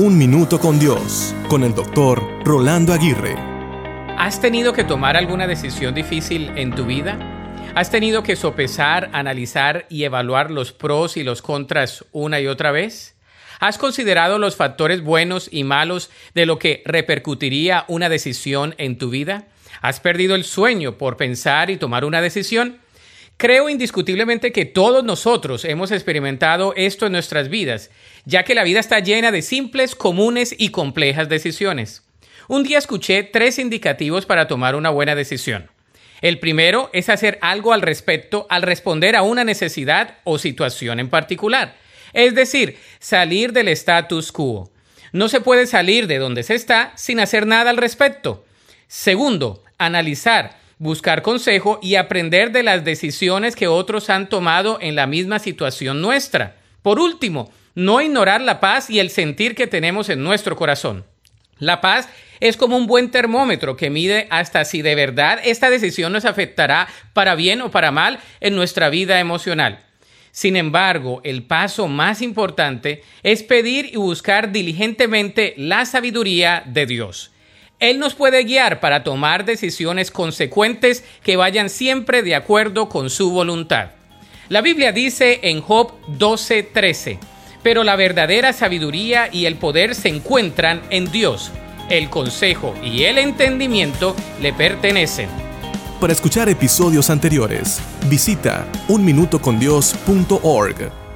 Un Minuto con Dios, con el doctor Rolando Aguirre. ¿Has tenido que tomar alguna decisión difícil en tu vida? ¿Has tenido que sopesar, analizar y evaluar los pros y los contras una y otra vez? ¿Has considerado los factores buenos y malos de lo que repercutiría una decisión en tu vida? ¿Has perdido el sueño por pensar y tomar una decisión? Creo indiscutiblemente que todos nosotros hemos experimentado esto en nuestras vidas, ya que la vida está llena de simples, comunes y complejas decisiones. Un día escuché tres indicativos para tomar una buena decisión. El primero es hacer algo al respecto al responder a una necesidad o situación en particular, es decir, salir del status quo. No se puede salir de donde se está sin hacer nada al respecto. Segundo, analizar buscar consejo y aprender de las decisiones que otros han tomado en la misma situación nuestra. Por último, no ignorar la paz y el sentir que tenemos en nuestro corazón. La paz es como un buen termómetro que mide hasta si de verdad esta decisión nos afectará para bien o para mal en nuestra vida emocional. Sin embargo, el paso más importante es pedir y buscar diligentemente la sabiduría de Dios. Él nos puede guiar para tomar decisiones consecuentes que vayan siempre de acuerdo con su voluntad. La Biblia dice en Job 12:13, pero la verdadera sabiduría y el poder se encuentran en Dios. El consejo y el entendimiento le pertenecen. Para escuchar episodios anteriores, visita unminutocondios.org.